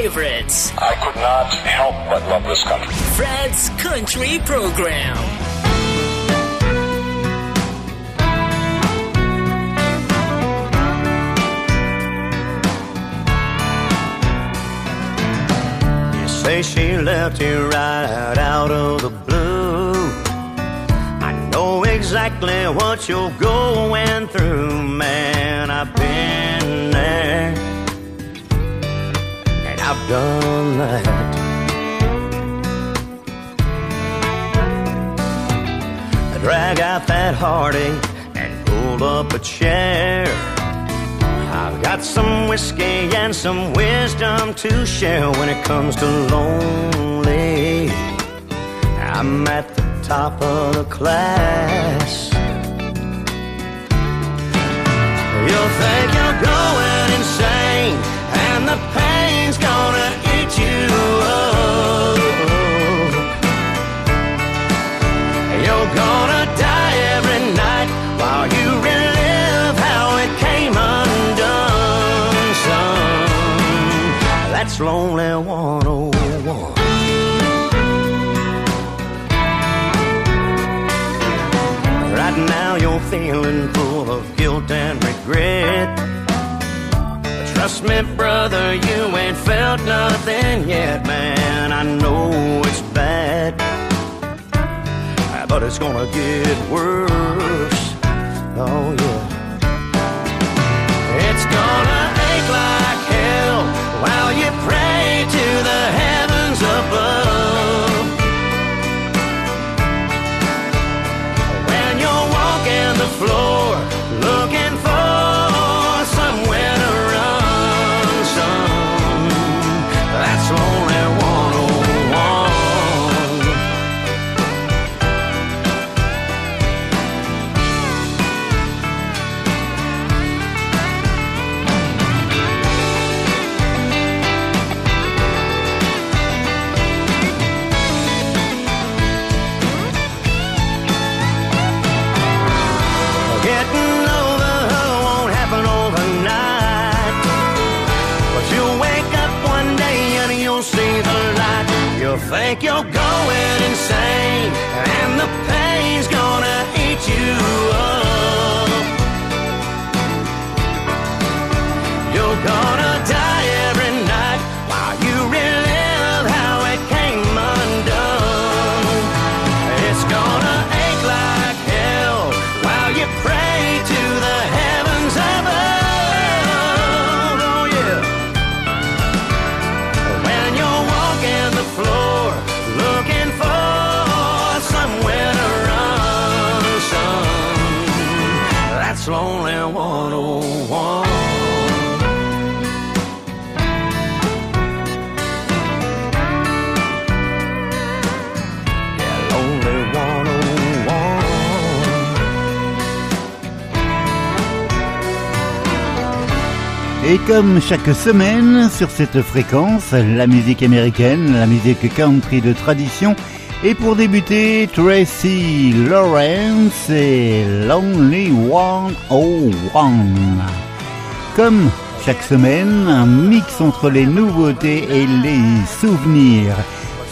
favorites. I could not help but love this country. Fred's Country Program. You say she left you right out of the blue. I know exactly what you're going through, man. I've I've done that. I drag out that heartache and pull up a chair. I've got some whiskey and some wisdom to share when it comes to lonely. I'm at the top of the class. You'll think you're going insane, and the You're gonna die every night while you relive how it came undone, son. That's lonely 101. Right now you're feeling full of guilt and regret. Me, brother, you ain't felt nothing yet, man. I know it's bad, but it's gonna get worse. Oh, yeah. Going comme chaque semaine sur cette fréquence, la musique américaine, la musique country de tradition, et pour débuter, Tracy Lawrence et Lonely 101. Comme chaque semaine, un mix entre les nouveautés et les souvenirs.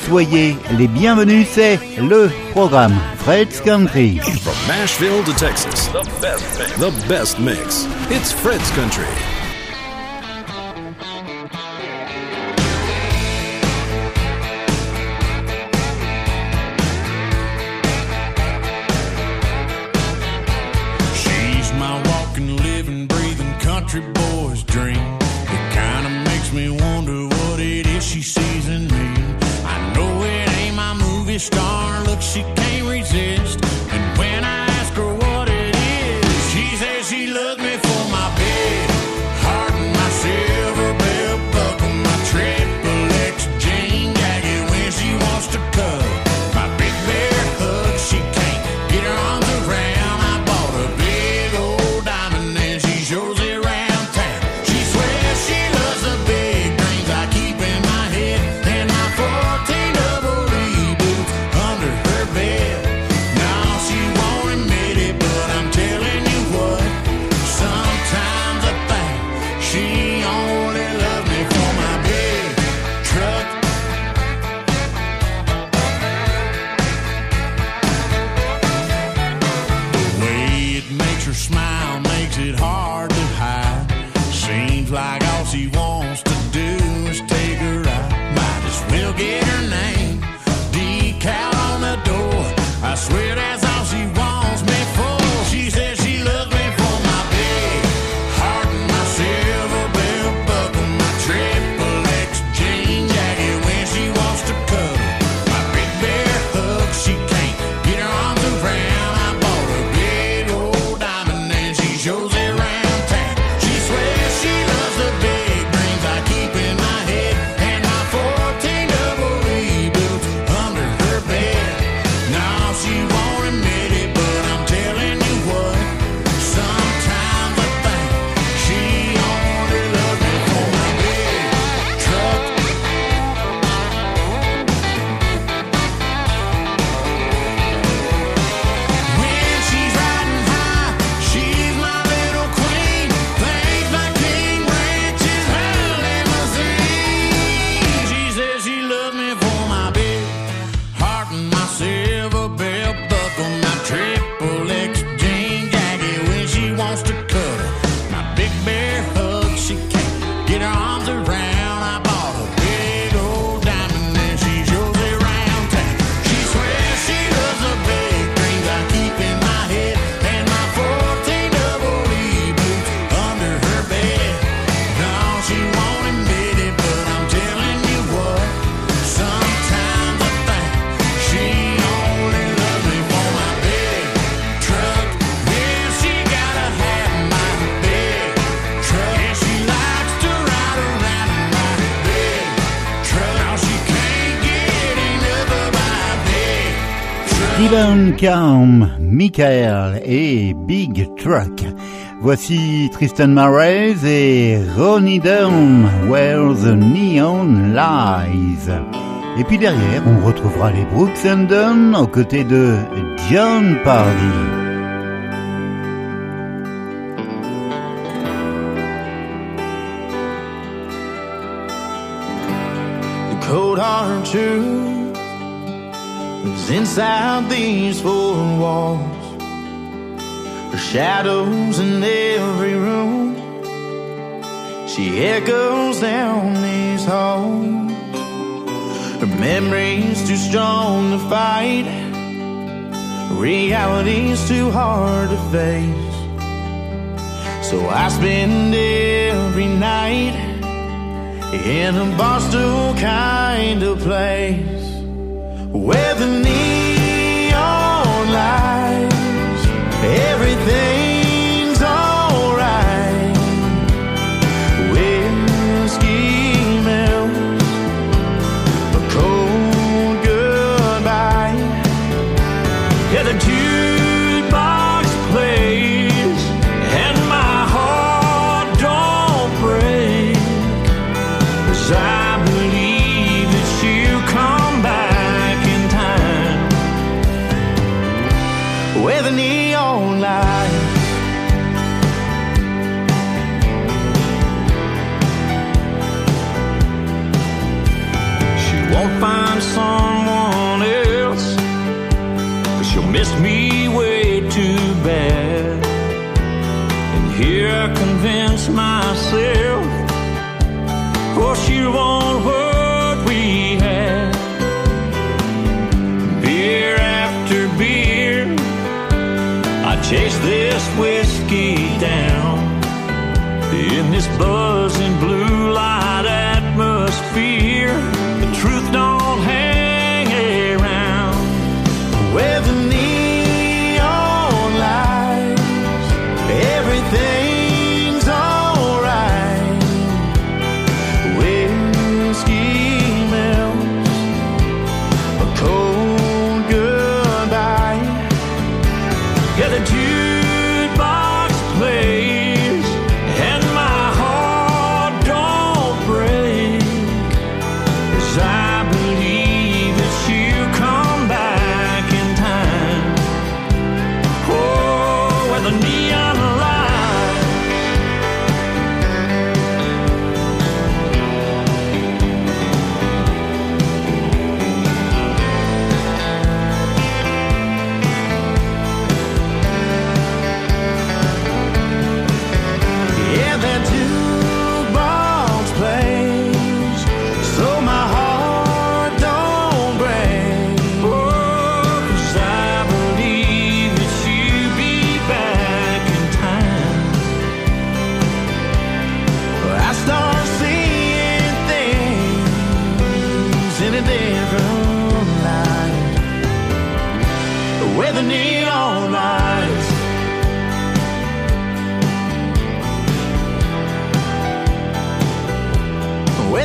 Soyez les bienvenus, c'est le programme Fred's Country. From Nashville to Texas, the best mix. The best mix. It's Fred's Country. your name. Steven Calm, um, Michael et Big Truck. Voici Tristan Marais et Ronnie Down, Where the Neon Lies. Et puis derrière, on retrouvera les Brooks and Dunn aux côtés de John Pardy. cold Is inside these four walls. Her shadows in every room. She echoes down these halls. Her memories too strong to fight. Reality's too hard to face. So I spend every night In a Boston kind of place where the neon lights, everything. convince myself. Oh, she won't what we had. Beer after beer, I chase this whiskey down in this buzz.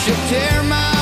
should tear my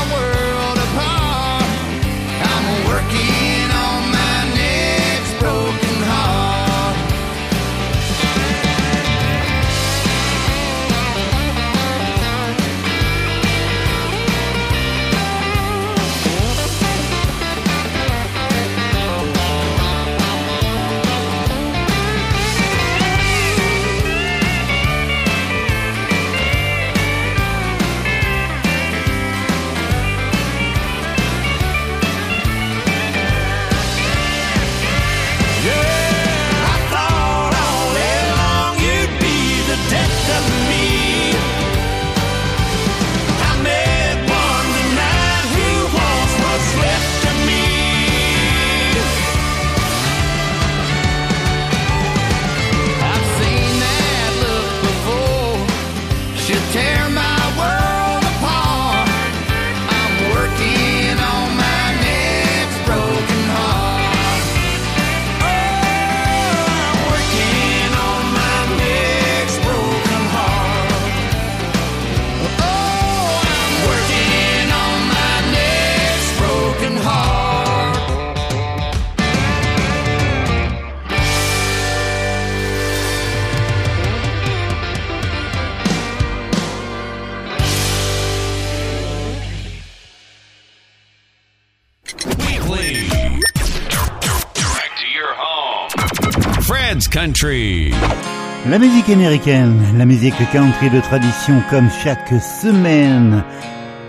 La musique américaine, la musique country de tradition comme chaque semaine.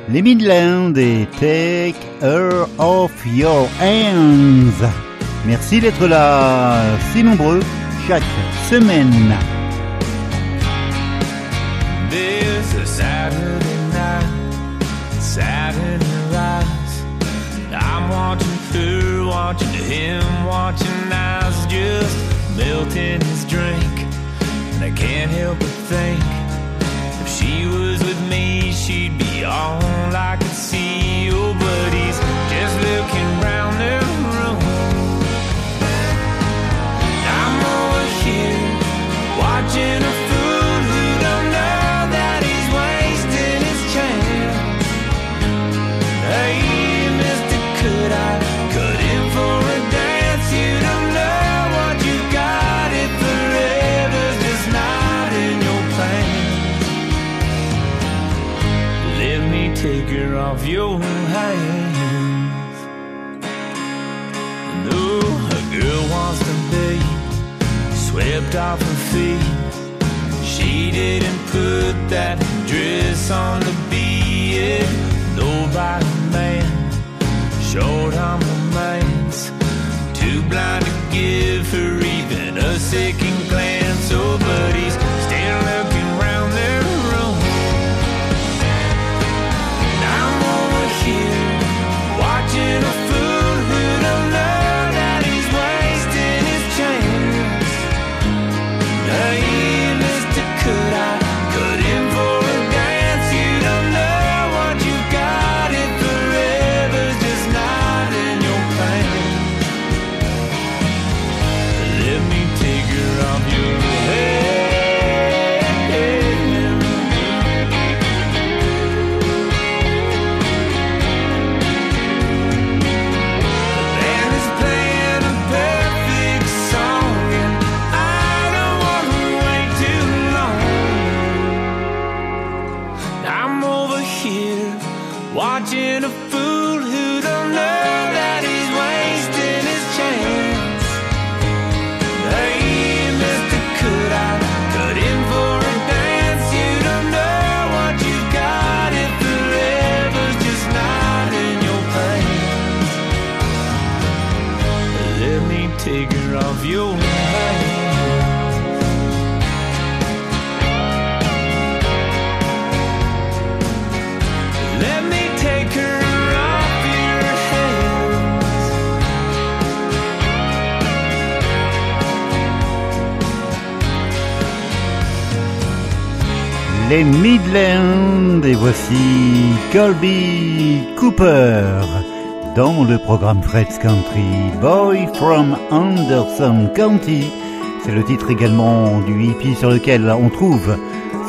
Les Midlands et Take Her Off Your Hands. Merci d'être là, si nombreux, chaque semaine. Saturday night, Saturday. I'm watching him, watching just milk in his drink. And I can't help but think if she was with me, she'd be all I could see. Oh, but he's just looking round the room. I'm over here watching her. slipped off her feet. She didn't put that dress on to be it. Nobody man showed on romance. Too blind to give her even a second glance. Et voici Colby Cooper dans le programme Fred's Country Boy from Anderson County. C'est le titre également du hippie sur lequel on trouve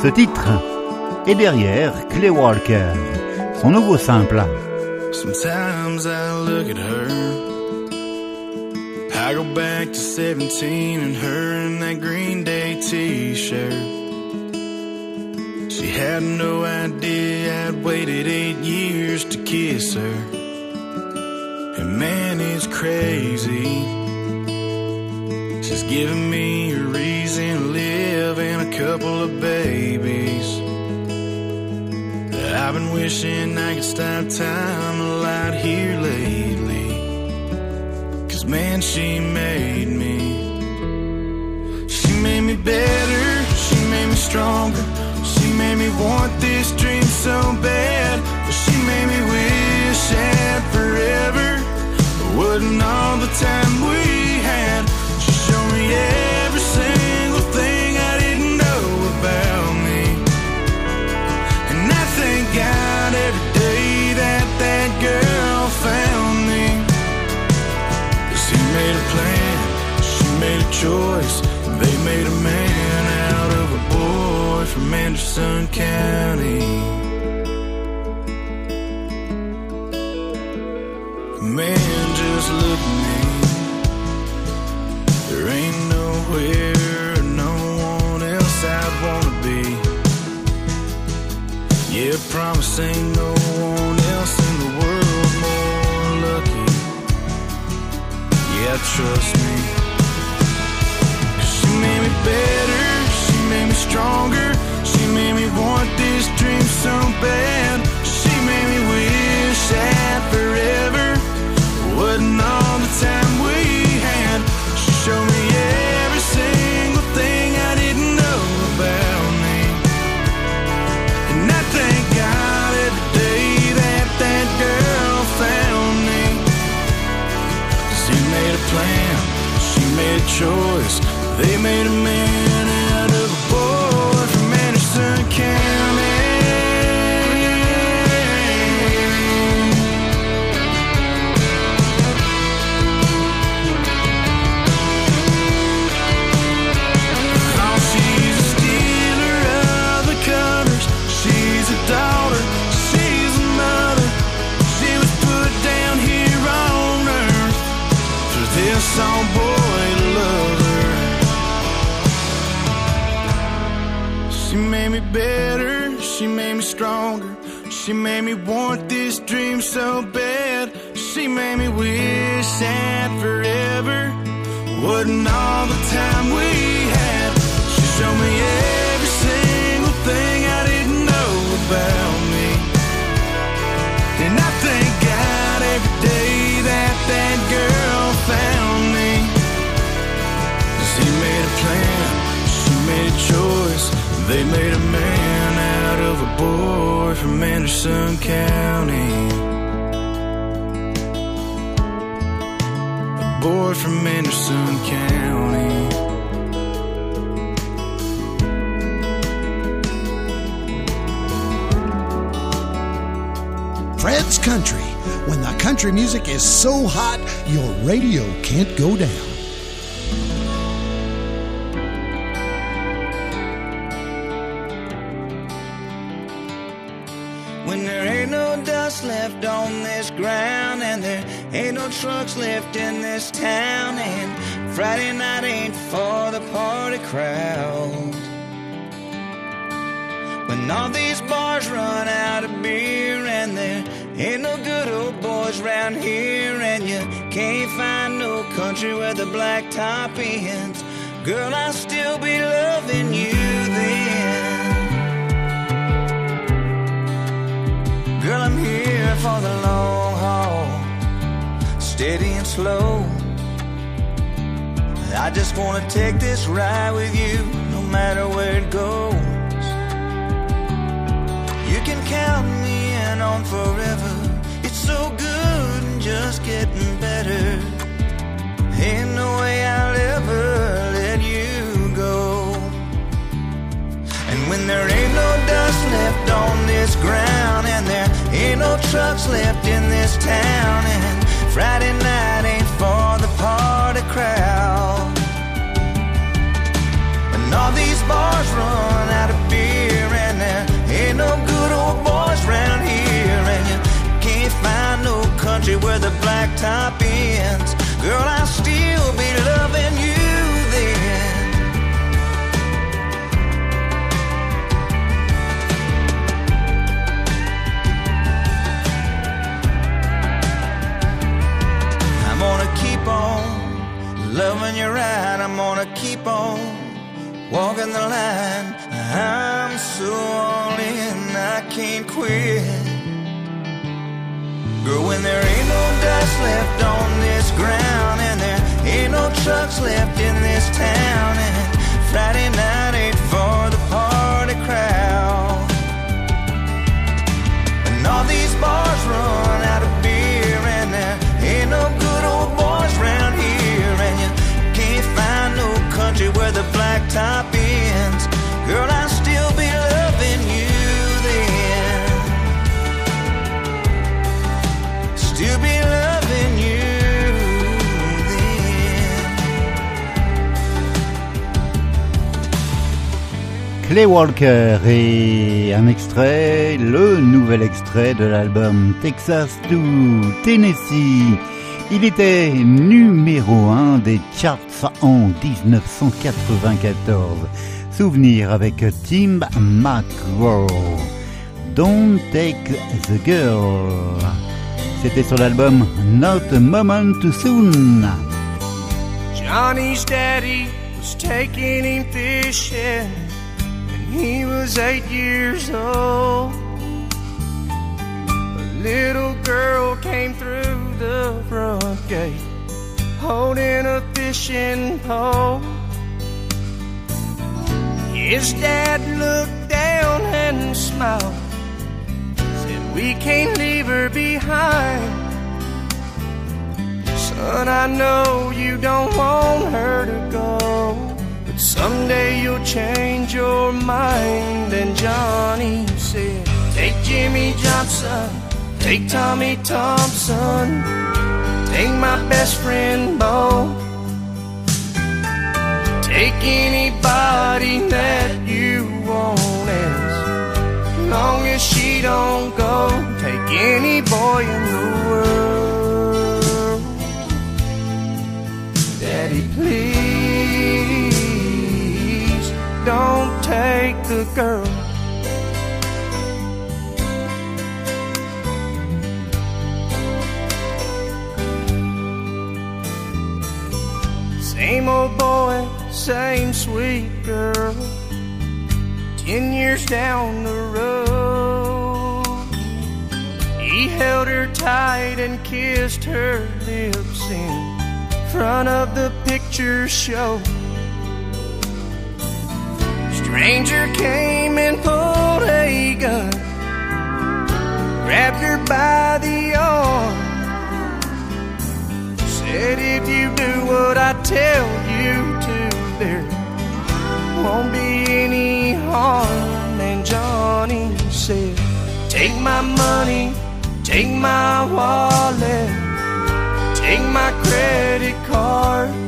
ce titre. Et derrière, Clay Walker, son nouveau simple. Sometimes I look at her. I go back to 17 and her in that Green Day t-shirt. Had no idea I'd waited eight years to kiss her. And man, it's crazy. She's giving me a reason to live and a couple of babies. I've been wishing I could stop time a lot here lately. Cause man, she made me. She made me better, she made me stronger. Want this dream so bad. But she made me wish that forever Wouldn't all the time we had. She showed me every single thing I didn't know about me. And I thank God every day that that girl found me. Cause he made a plan, she made a choice. They made a Anderson County. Man, just look at me. There ain't nowhere, no one else I'd wanna be. Yeah, promise ain't no one else in the world more lucky. Yeah, trust me. She made me better, she made me stronger, made me want this dream so bad. She made me wish that forever wasn't all the time we had. She showed me every single thing I didn't know about me. And I thank God every day that that girl found me. Cause he made a plan, she made a choice. They made a man bars run out of beer and there ain't no good old boys round here and you can't find no country where the black top ends. Girl, I'll still be loving you then. Girl, I'm here for the long haul, steady and slow. I just wanna take this ride with you, no matter where it goes. Count me in on forever. It's so good and just getting better. Ain't no way I'll ever let you go. And when there ain't no dust left on this ground, and there ain't no trucks left in this town. And Friday night ain't for the party crowd. And all these bars run out of no good old boys round here. And you can't find no country where the blacktop ends. Girl, I'll still be loving you then. I'm gonna keep on loving you right. I'm gonna keep on walking the line. I'm so all in, I can't quit. Girl, when there ain't no dust left on this ground, and there ain't no trucks left in this town, and Friday night ain't for the party crowd. And all these bars Walker et un extrait, le nouvel extrait de l'album Texas to Tennessee. Il était numéro 1 des charts en 1994. Souvenir avec Tim McGraw. Don't Take the Girl. C'était sur l'album Not a Moment Too Soon. Johnny's daddy was taking him fishing he was eight years old. A little girl came through the front gate holding a fishing pole. His dad looked down and smiled, said, We can't leave her behind. Son, I know you don't want her to go, someday you'll change your mind. And Johnny said, Take Jimmy Johnson, take Tommy Thompson, take my best friend Bo. Take anybody that you want as long as she don't go. Take any boy in the world. Girl. Same old boy, same sweet girl. Ten years down the road, he held her tight and kissed her lips in front of the picture show. Stranger came and pulled a gun, grabbed her by the arm. Said if you do what I tell you to, there won't be any harm. And Johnny said, Take my money, take my wallet, take my credit cards.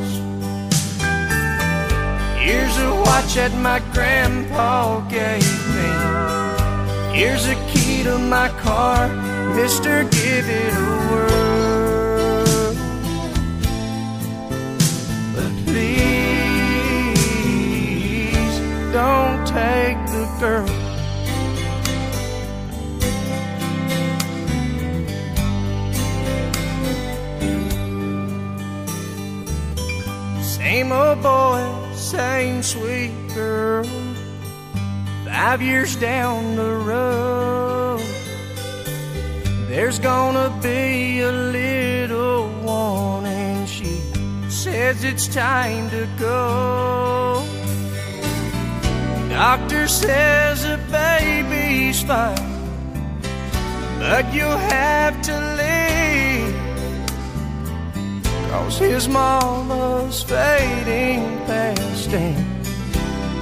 Here's a watch that my grandpa gave me. Here's a key to my car, Mister, give it a whirl. But please don't take the girl. Same old boy, same sweet girl. Five years down the road, there's gonna be a little one, and she says it's time to go. Doctor says the baby's fine, but you'll have to leave. Cause his mama's fading fast stand.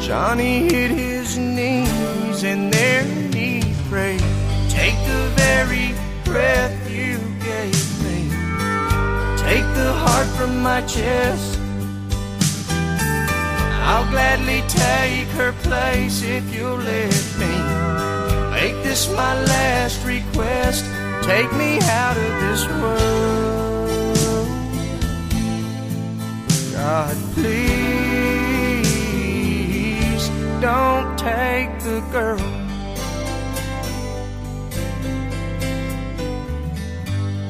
Johnny hit his knees and there he prayed, Take the very breath you gave me, take the heart from my chest. I'll gladly take her place if you'll let me. Make this my last request. Take me out of this world. God, please don't take the girl.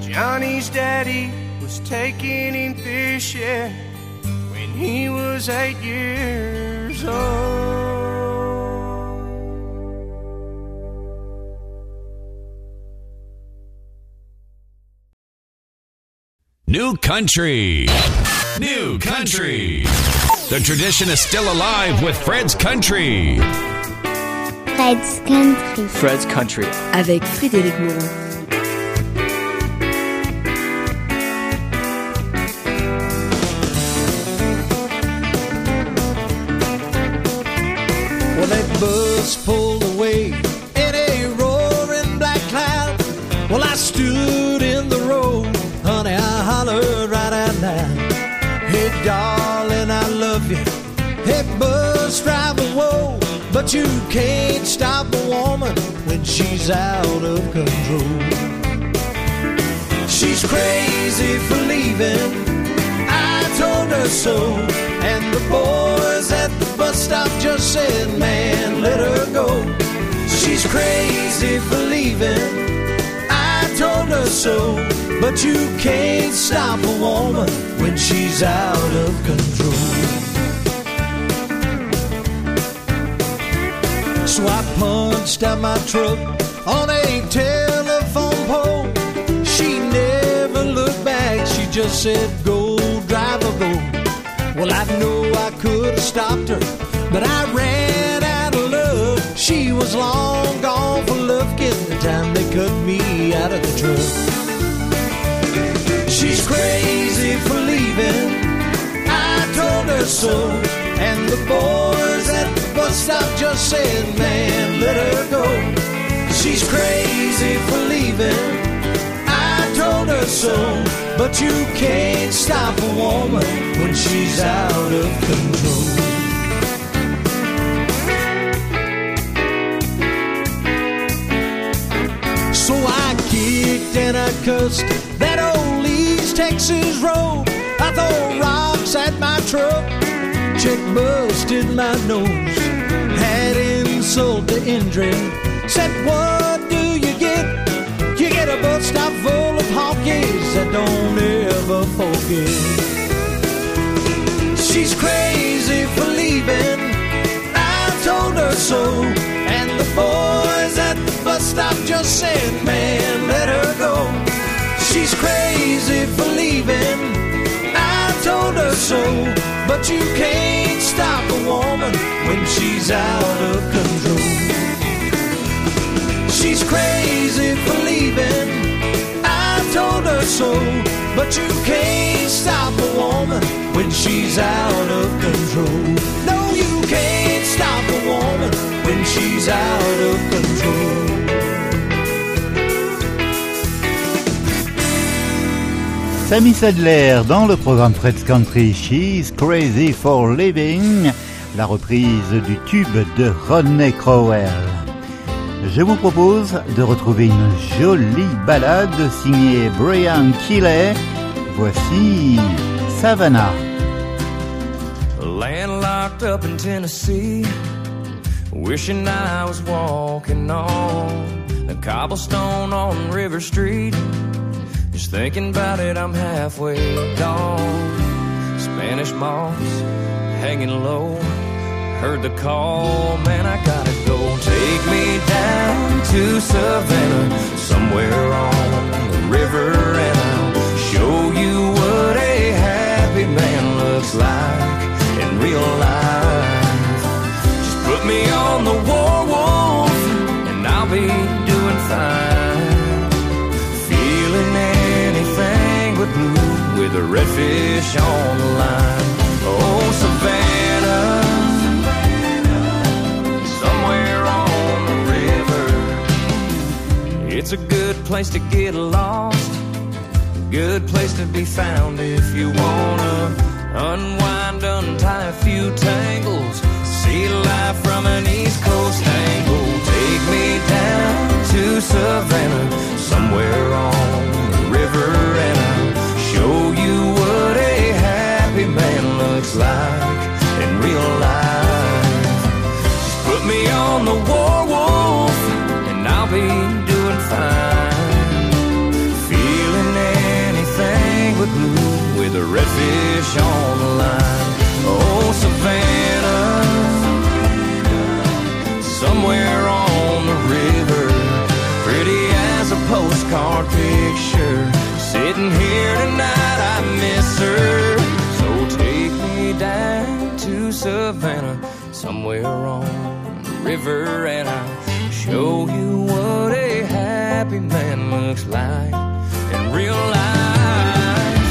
Johnny's daddy was taking him fishing when he was eight years old. New Country. New Country. The tradition is still alive with Fred's Country. Fred's Country. Fred's Country. Avec Frédéric Moreau. Hey, bus driver, whoa. But you can't stop a woman when she's out of control. She's crazy for leaving. I told her so. And the boys at the bus stop just said, man, let her go. She's crazy for leaving. I told her so. But you can't stop a woman when she's out of control. So I punched out my truck on a telephone pole. She never looked back, she just said, Go, driver, go. Well, I know I could have stopped her, but I ran out of love. She was long gone for love, getting the time they cut me out of the truck. She's crazy for leaving. I told her so. And the boys at bus stop just saying, man, let her go. She's crazy for leaving. I told her so. But you can't stop a woman when she's out of control. So I kicked and I cussed that old East Texas road. I throw rocks at my truck, check busted my nose, insult to injury. Said, what do you get? You get a bus stop full of honkies that don't ever forget. She's crazy for leaving. I told her so. And the boys at the bus stop just said, man, let her go. She's crazy for leaving. I told her so. But you can't stop a woman when she's out of control. She's crazy for leaving. I told her so. But you can't stop a woman when she's out of control. No, you can't stop a woman when she's out of control. Sammy Sadler dans le programme Fred's Country, She's Crazy for Living, la reprise du tube de Rodney Crowell. Je vous propose de retrouver une jolie ballade signée Brian Keeley. Voici Savannah. Landlocked up in Tennessee, wishing I was walking on the cobblestone on River Street. Just thinking about it, I'm halfway gone. Spanish moss hanging low. Heard the call, man, I gotta go. Take me down to Savannah, somewhere on the river, and I'll show you what a happy man looks like in real life. Just put me on the war wolf, and I'll be doing fine. Feeling anything but blue with a redfish on the line. Oh, Savannah, It's a good place to get lost. good place to be found if you wanna unwind, untie a few tangles, see life from an East Coast angle. Take me down to Savannah, somewhere on the river, and I'll show you what a happy man looks like in real life. Just put me on the war wolf, and I'll be fine. Feeling anything but blue with a redfish on the line. Oh, Savannah, somewhere on the river, pretty as a postcard picture. Sitting here tonight, I miss her. So take me down to Savannah, somewhere on the river, and I'll show you what a happy man looks like in real life.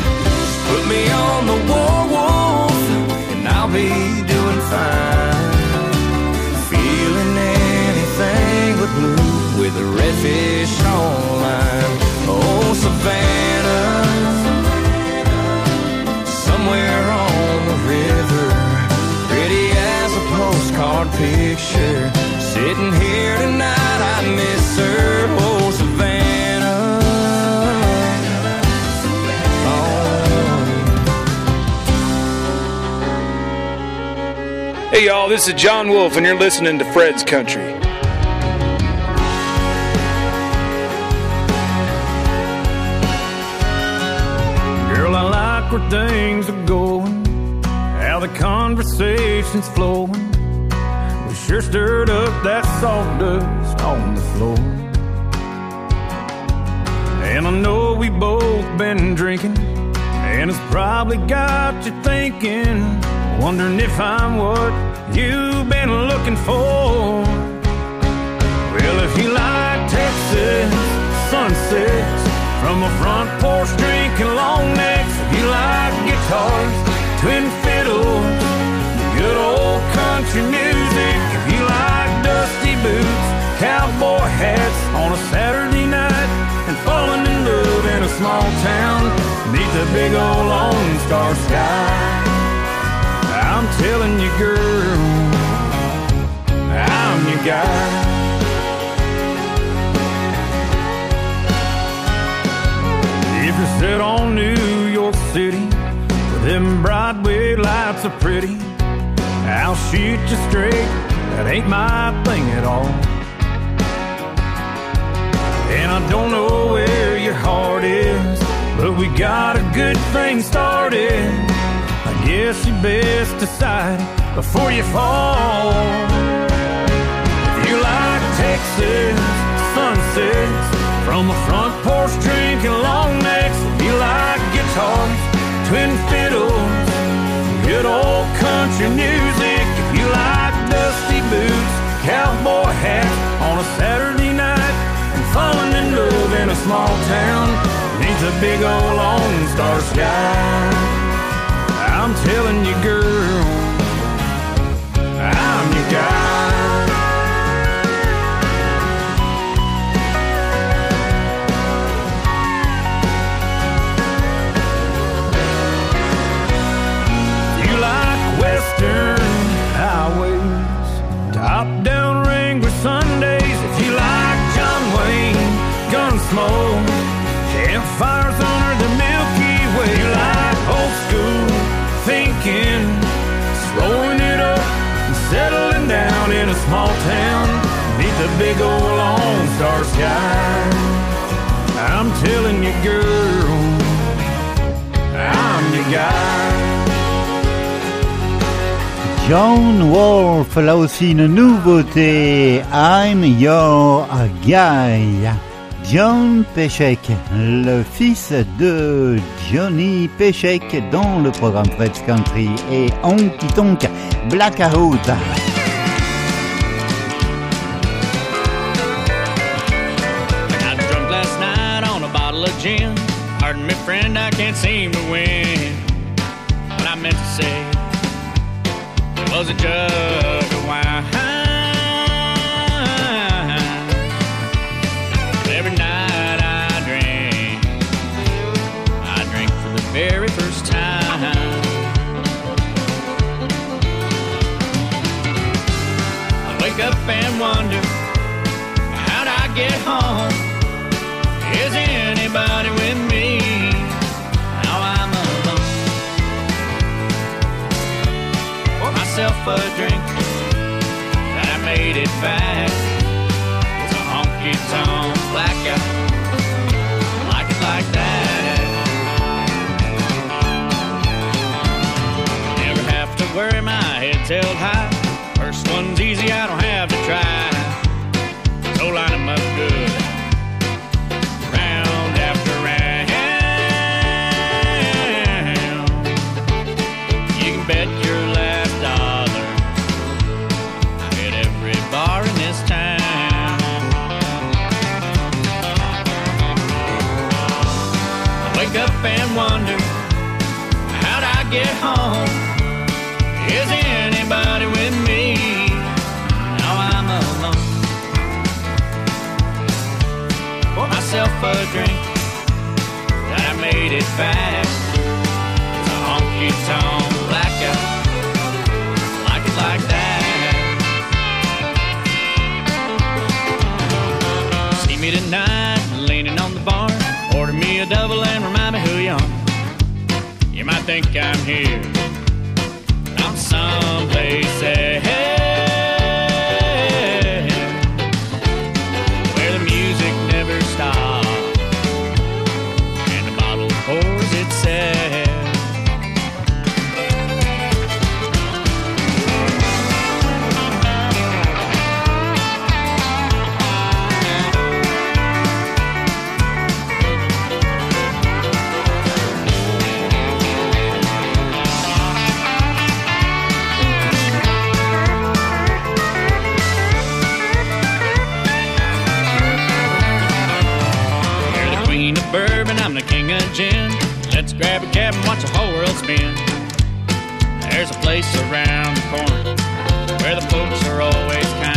Put me on the war wolf, and I'll be doing fine. Feeling anything but blue with a redfish on line. Oh, Savannah, somewhere on the river, pretty as a postcard picture. Sitting here tonight, I miss her. Hey y'all, this is Jon Wolfe, and you're listening to Fred's Country. Girl, I like where things are going, how the conversation's flowing. We sure stirred up that sawdust on the floor. And I know we both been drinking, and it's probably got you thinking, wondering if I'm what you've been looking for. Well, if you like Texas sunsets from a front porch drinking long necks, if you like guitars, twin fiddles, good old country music, if you like dusty boots, cowboy hats on a Saturday night, and falling in love in a small town neath a big old Lone Star sky. I'm telling you, girl, I'm your guy. If you're set on New York City, where them Broadway lights are pretty, I'll shoot you straight. That ain't my thing at all. And I don't know where your heart is, but we got a good thing started. Guess you best decide before you fall. If you like Texas sunsets from a front porch drinking long necks, if you like guitars, twin fiddles, good old country music, if you like dusty boots, cowboy hat on a Saturday night, and falling in love in a small town neath a big old Lone Star sky. Aussi une nouveauté. I'm your guy. John Peshek, le fils de Johnny Peshek dans le programme Fred's Country et Honky Tonk Blackout. A anybody with me? Now I'm alone. Pour myself a drink, and I made it back. It's a honky tonk blackout. Like it like that. Never have to worry, my head's held high. First one's easy, I don't have to try. So line 'em up good. Myself a drink, that I made it back. It's a honky tonk blackout, like it like that. See me tonight, leaning on the bar. Order me a double and remind me who you are. You might think I'm here. Bourbon, I'm the king of gin. Let's grab a cab and watch the whole world spin. There's a place around the corner where the folks are always kind.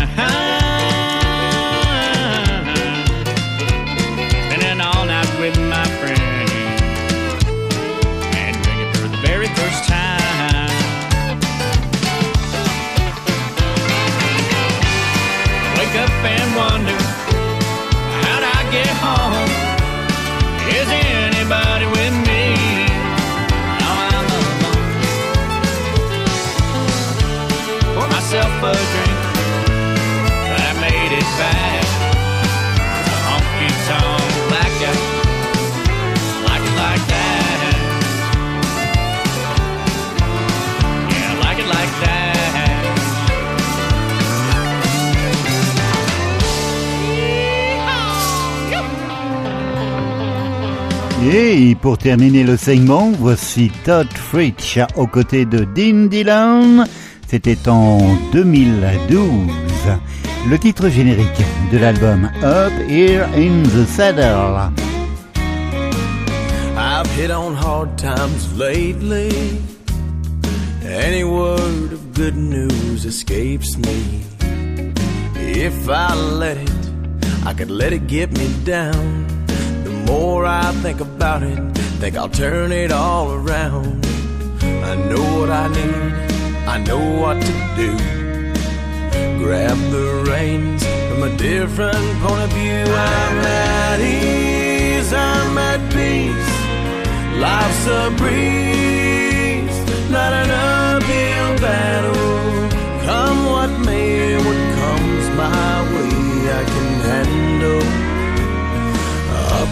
Et pour terminer le segment, voici Todd Fritsch aux côtés de Dean Dillon. C'était en 2012. Le titre générique de l'album Up Here in the Saddle. I've hit on hard times lately. Any word of good news escapes me. If I let it, I could let it get me down. More I think about it, think I'll turn it all around. I know what I need, I know what to do. Grab the reins from a different point of view. I'm at ease, I'm at peace. Life's a breeze, not an uphill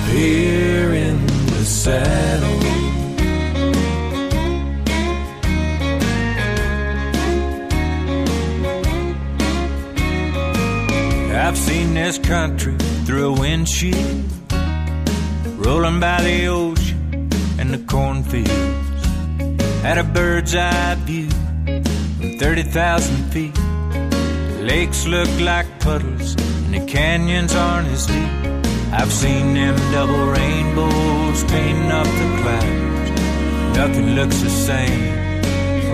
here in the saddle. I've seen this country through a windshield, rolling by the ocean and the cornfields. At a bird's eye view from 30,000 feet, lakes look like puddles and the canyons aren't as deep. I've seen them double rainbows painting up the clouds. Nothing looks the same.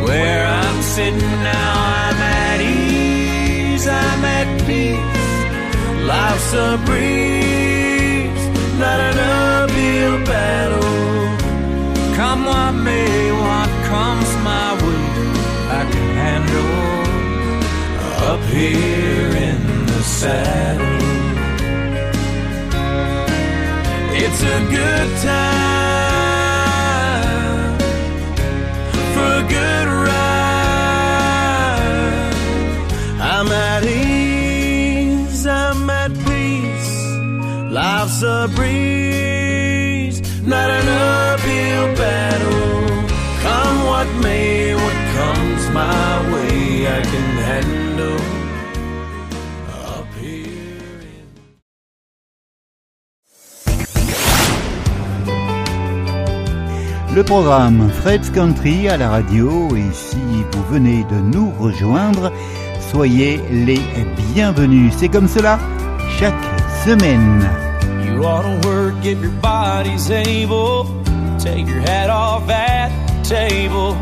Where I'm sitting now, I'm at ease, I'm at peace. Life's a breeze, not an uphill battle. Come what may, what comes my way, I can handle. Up here in the saddle. It's a good time for a good ride. I'm at ease, I'm at peace. Life's a breeze, not an uphill battle. Come what may, what comes my way, Le programme Fred's Country à la radio et si vous venez de nous rejoindre, soyez les bienvenus. C'est comme cela chaque semaine. You ought to work if your body's able. Take your hat off at table.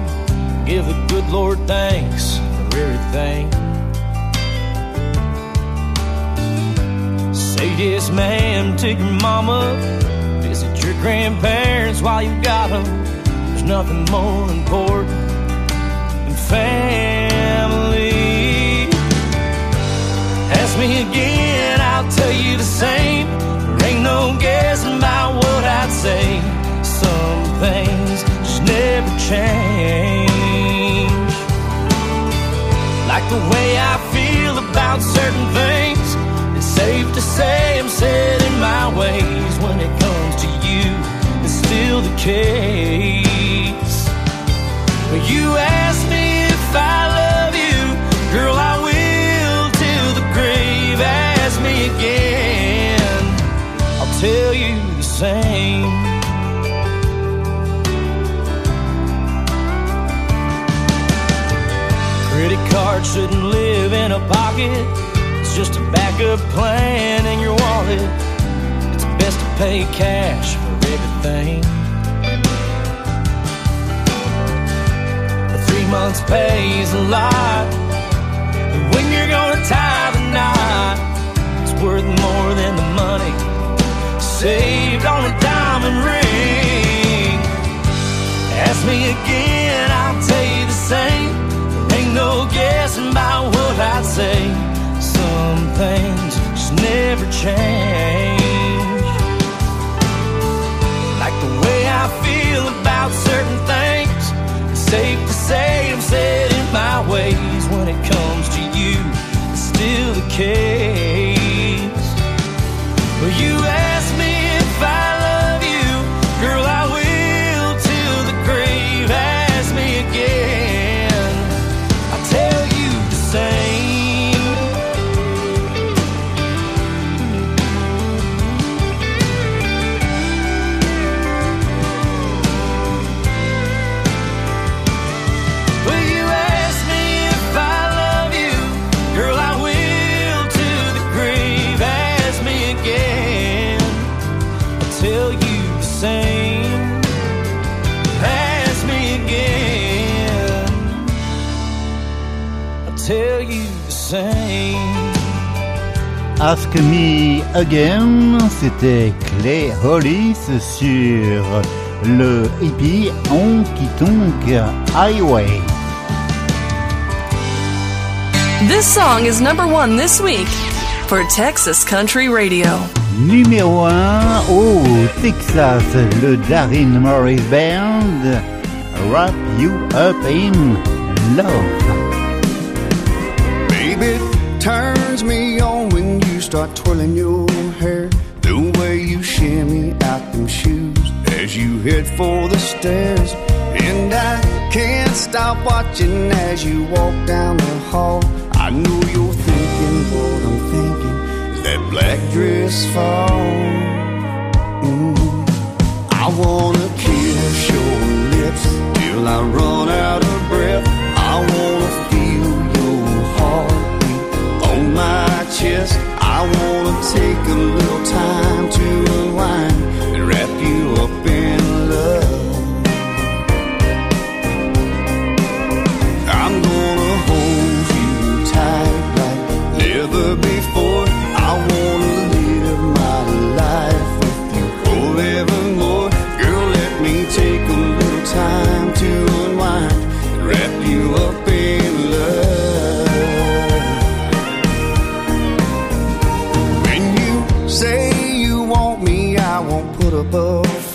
Give the good Lord thanks for everything. Say yes, ma'am, to your mama. Visit your grandparents while you got them. Nothing more important than family. Ask me again, I'll tell you the same. There ain't no guessing about what I'd say. Some things just never change. Like the way I feel about certain things. It's safe to say I'm set in my ways when it comes still the case. You ask me if I love you, girl, I will till the grave. Ask me again, I'll tell you the same. Credit card shouldn't live in a pocket. It's just a backup plan in your wallet. It's best to pay cash everything. Three months pays a lot. And when you're gonna tie the knot, it's worth more than the money saved on a diamond ring. Ask me again, I'll tell you the same. Ain't no guessing about what I'd say. Some things just never change. Still Ask Me Again, c'était Clay Hollis sur le hippie Honky Tonk Highway. This song is number one this week for Texas Country Radio. Numéro 1 au Texas, le Darin Morris Band, Wrap You Up in Love. Baby, turns me start twirling your hair. The way you shimmy out them shoes as you head for the stairs. And I can't stop watching as you walk down the hall. I know you're thinking what I'm thinking. Is that black dress fall? Mm. I wanna kiss your lips till I run out of take a little time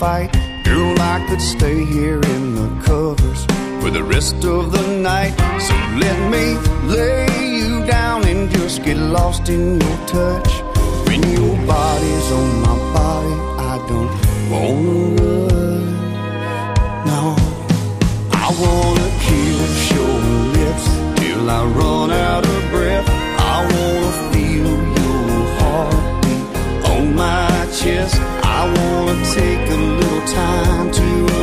fight. Girl, I could stay here in the covers for the rest of the night. So let me lay you down and just get lost in your touch. When your body's on my body, I don't wanna run. No, I wanna kiss your lips till I run out of breath. I wanna feel your heartbeat on my chest. I wanna take a time to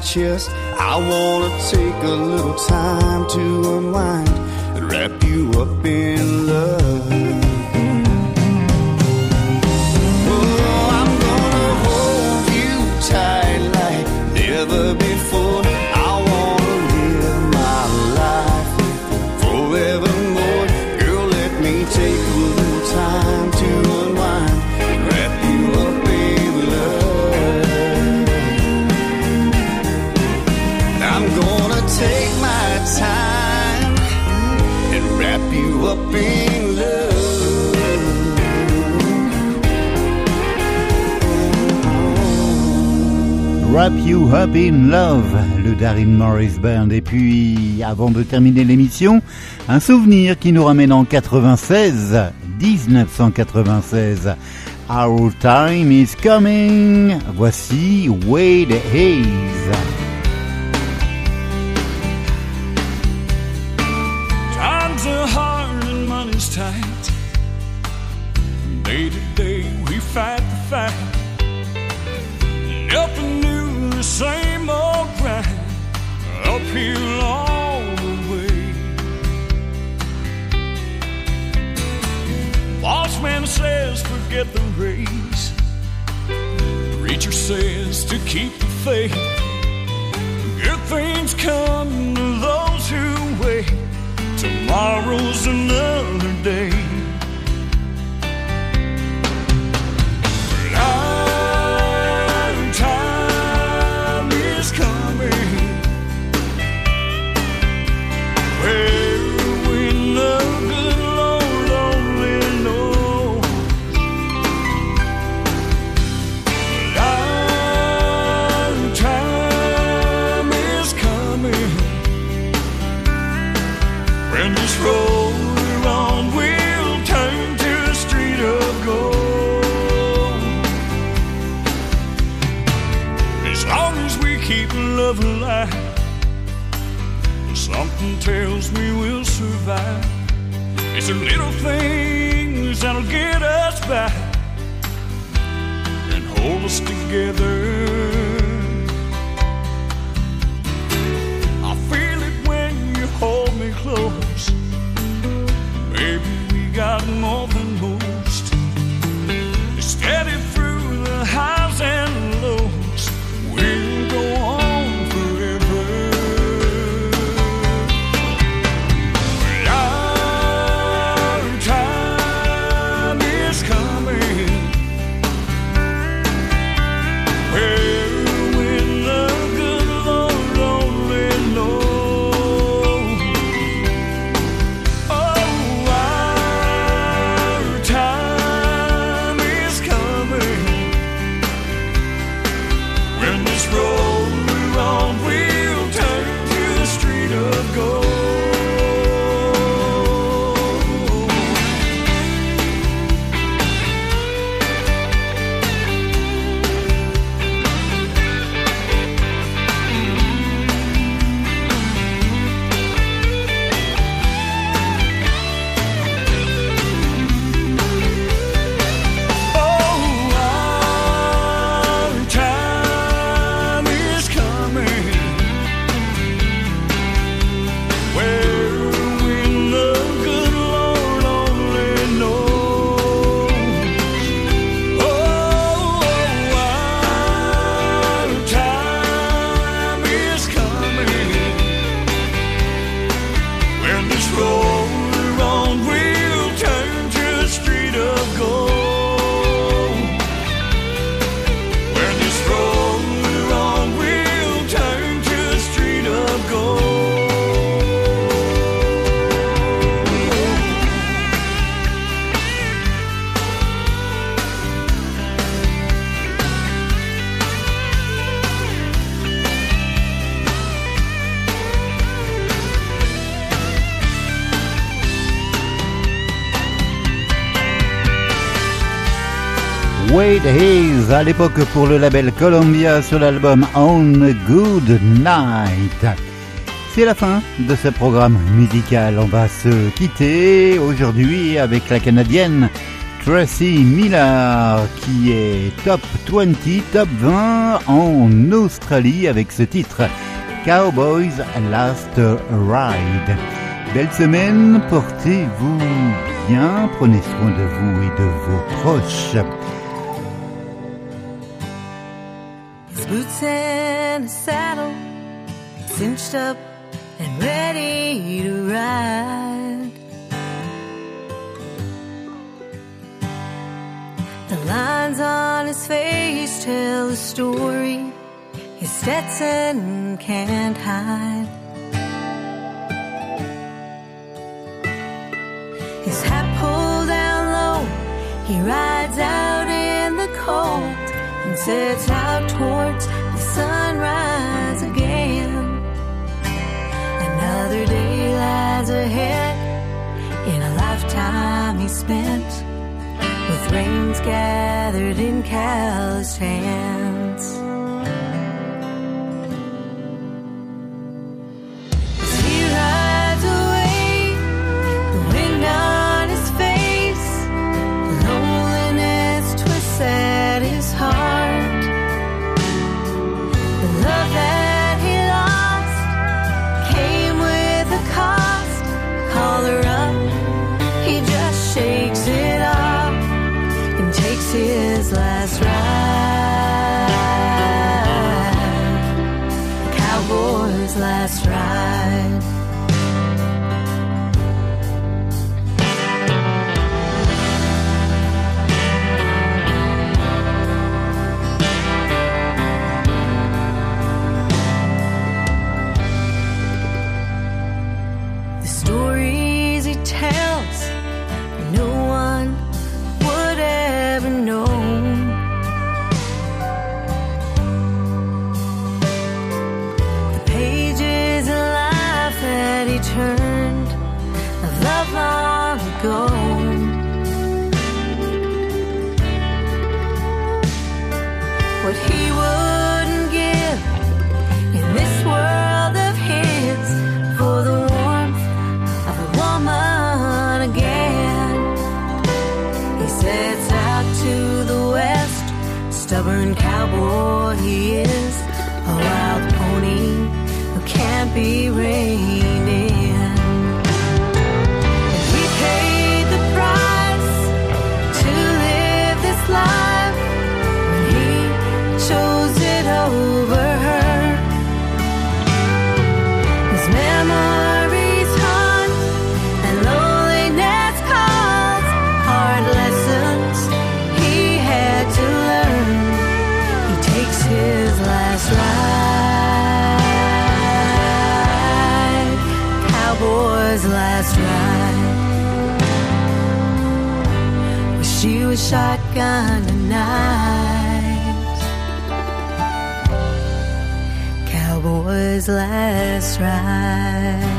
chest. I wanna take a little time to unwind and wrap you up in love. You Up in Love, le Darin Morris Band. Et puis, avant de terminer l'émission, un souvenir qui nous ramène en 96, 1996. Our time is coming. Voici Wade Hayes. Says to keep the faith. Good things come to those who wait. Tomorrow's another day. Get us back and hold us together. À l'époque pour le label Columbia sur l'album On a Good Night. C'est la fin de ce programme musical. On va se quitter aujourd'hui avec la Canadienne Tracy Miller qui est top 20, top 20 en Australie avec ce titre Cowboys Last Ride. Belle semaine, portez-vous bien, prenez soin de vous et de vos proches. Boots and a saddle cinched up and ready to ride. The lines on his face tell a story his Stetson can't hide. His hat pulled down low, he rides out in the cold sets out towards the sunrise again. Another day lies ahead in a lifetime he spent with reins gathered in calloused hands. Shotgun tonight. Cowboy's last ride.